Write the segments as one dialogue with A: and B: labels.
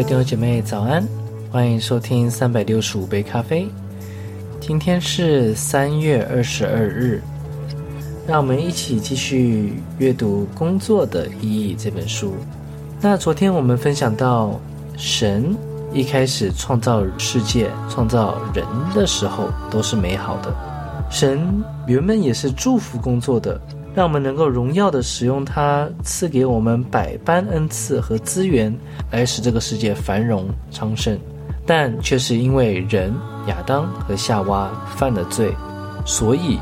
A: 各位弟兄姐妹早安，欢迎收听三百六十五杯咖啡。今天是三月二十二日，让我们一起继续阅读《工作的意义》这本书。那昨天我们分享到，神一开始创造世界、创造人的时候都是美好的，神原本也是祝福工作的。让我们能够荣耀的使用它赐给我们百般恩赐和资源，来使这个世界繁荣昌盛，但却是因为人亚当和夏娃犯了罪，所以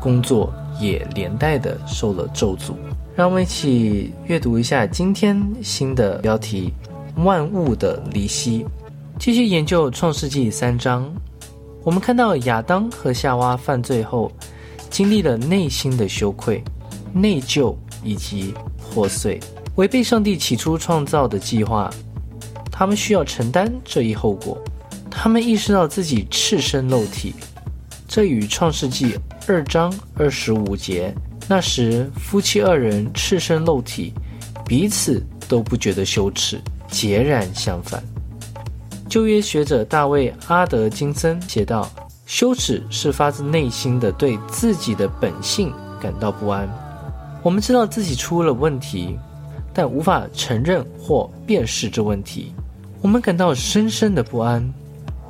A: 工作也连带的受了咒诅。让我们一起阅读一下今天新的标题：万物的离析。继续研究创世纪三章，我们看到亚当和夏娃犯罪后。经历了内心的羞愧、内疚以及破碎，违背上帝起初创造的计划，他们需要承担这一后果。他们意识到自己赤身露体，这与创世纪二章二十五节那时夫妻二人赤身露体，彼此都不觉得羞耻截然相反。旧约学者大卫阿德金森写道。羞耻是发自内心的对自己的本性感到不安。我们知道自己出了问题，但无法承认或辨识这问题。我们感到深深的不安，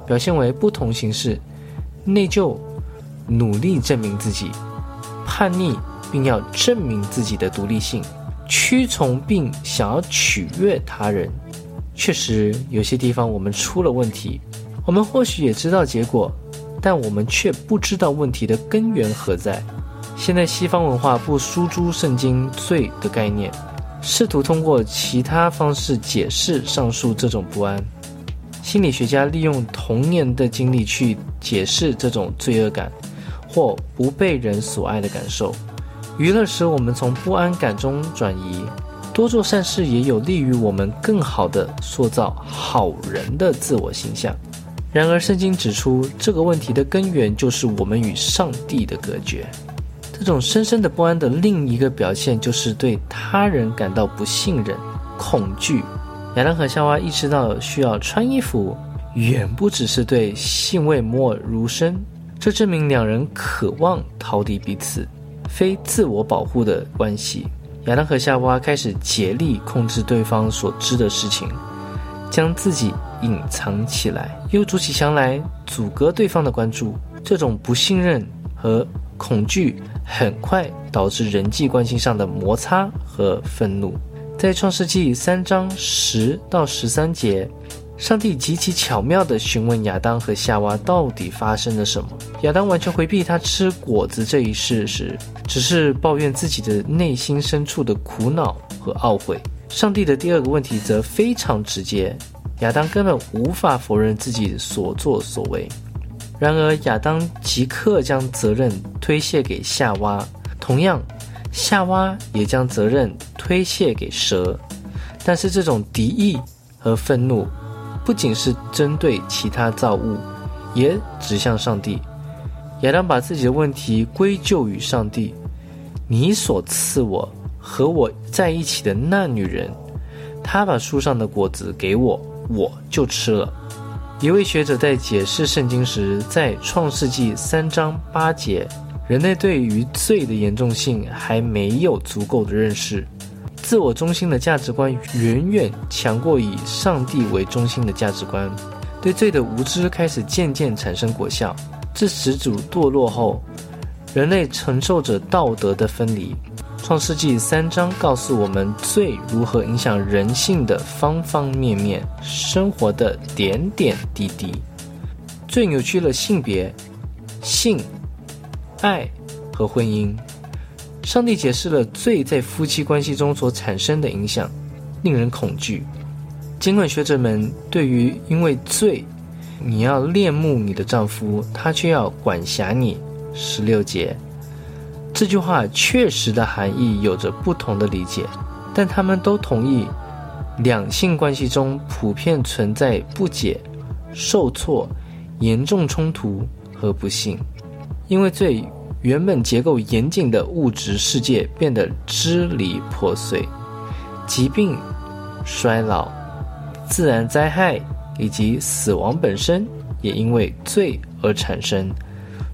A: 表现为不同形式：内疚、努力证明自己、叛逆，并要证明自己的独立性、屈从并想要取悦他人。确实，有些地方我们出了问题，我们或许也知道结果。但我们却不知道问题的根源何在。现在西方文化不输出圣经罪的概念，试图通过其他方式解释上述这种不安。心理学家利用童年的经历去解释这种罪恶感或不被人所爱的感受。娱乐使我们从不安感中转移，多做善事也有利于我们更好地塑造好人的自我形象。然而，圣经指出，这个问题的根源就是我们与上帝的隔绝。这种深深的不安的另一个表现，就是对他人感到不信任、恐惧。亚当和夏娃意识到需要穿衣服，远不只是对性味摩尔如深，这证明两人渴望逃离彼此，非自我保护的关系。亚当和夏娃开始竭力控制对方所知的事情。将自己隐藏起来，又筑起墙来阻隔对方的关注。这种不信任和恐惧很快导致人际关系上的摩擦和愤怒。在创世纪三章十到十三节，上帝极其巧妙地询问亚当和夏娃到底发生了什么。亚当完全回避他吃果子这一事实，只是抱怨自己的内心深处的苦恼和懊悔。上帝的第二个问题则非常直接，亚当根本无法否认自己所作所为。然而，亚当即刻将责任推卸给夏娃，同样，夏娃也将责任推卸给蛇。但是，这种敌意和愤怒不仅是针对其他造物，也指向上帝。亚当把自己的问题归咎于上帝：“你所赐我。”和我在一起的那女人，她把树上的果子给我，我就吃了。一位学者在解释圣经时，在创世纪三章八节，人类对于罪的严重性还没有足够的认识，自我中心的价值观远远强过以上帝为中心的价值观，对罪的无知开始渐渐产生果效。自始祖堕落后，人类承受着道德的分离。创世纪三章告诉我们罪如何影响人性的方方面面、生活的点点滴滴。罪扭曲了性别、性、爱和婚姻。上帝解释了罪在夫妻关系中所产生的影响，令人恐惧。尽管学者们对于因为罪，你要恋慕你的丈夫，他却要管辖你。十六节。这句话确实的含义有着不同的理解，但他们都同意，两性关系中普遍存在不解、受挫、严重冲突和不幸，因为最原本结构严谨的物质世界变得支离破碎，疾病、衰老、自然灾害以及死亡本身也因为罪而产生。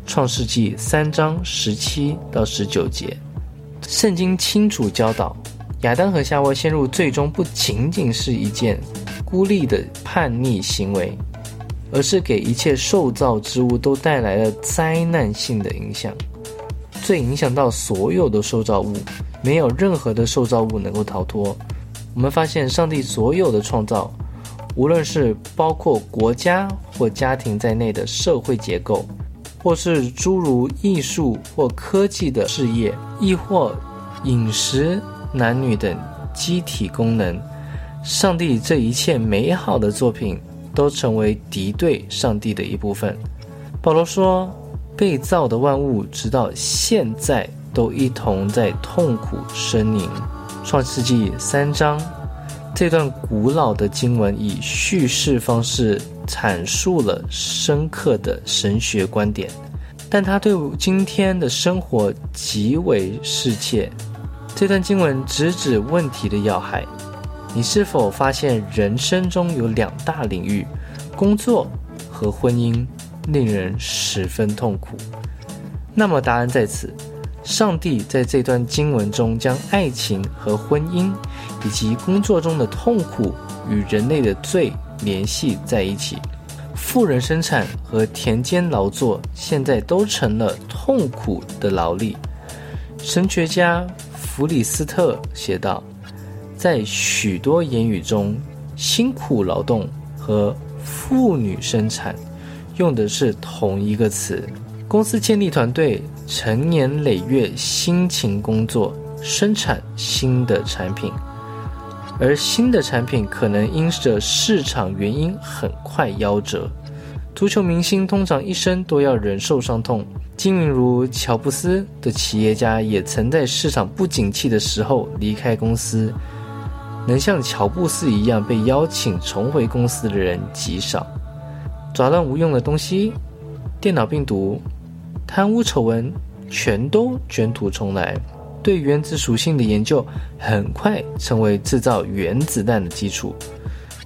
A: 创世纪三章十七到十九节，圣经清楚教导，亚当和夏娃陷入最终不仅仅是一件孤立的叛逆行为，而是给一切受造之物都带来了灾难性的影响。最影响到所有的受造物，没有任何的受造物能够逃脱。我们发现，上帝所有的创造，无论是包括国家或家庭在内的社会结构。或是诸如艺术或科技的事业，亦或饮食、男女等机体功能，上帝这一切美好的作品都成为敌对上帝的一部分。保罗说：“被造的万物，直到现在都一同在痛苦呻吟。”创世纪三章这段古老的经文以叙事方式。阐述了深刻的神学观点，但他对今天的生活极为适切。这段经文直指问题的要害：你是否发现人生中有两大领域，工作和婚姻，令人十分痛苦？那么答案在此：上帝在这段经文中将爱情和婚姻，以及工作中的痛苦与人类的罪。联系在一起，富人生产和田间劳作现在都成了痛苦的劳力。神学家弗里斯特写道，在许多言语中，辛苦劳动和妇女生产用的是同一个词。公司建立团队，成年累月辛勤工作，生产新的产品。而新的产品可能因着市场原因很快夭折。足球明星通常一生都要忍受伤痛。精明如乔布斯的企业家也曾在市场不景气的时候离开公司。能像乔布斯一样被邀请重回公司的人极少。杂乱无用的东西、电脑病毒、贪污丑闻，全都卷土重来。对原子属性的研究很快成为制造原子弹的基础。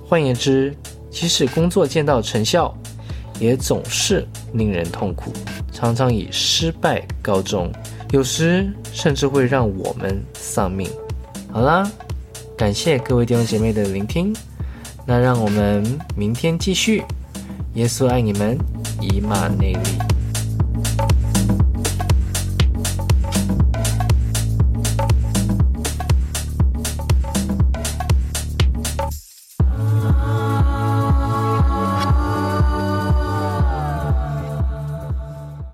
A: 换言之，即使工作见到成效，也总是令人痛苦，常常以失败告终，有时甚至会让我们丧命。好啦，感谢各位弟兄姐妹的聆听，那让我们明天继续。耶稣爱你们，以马内利。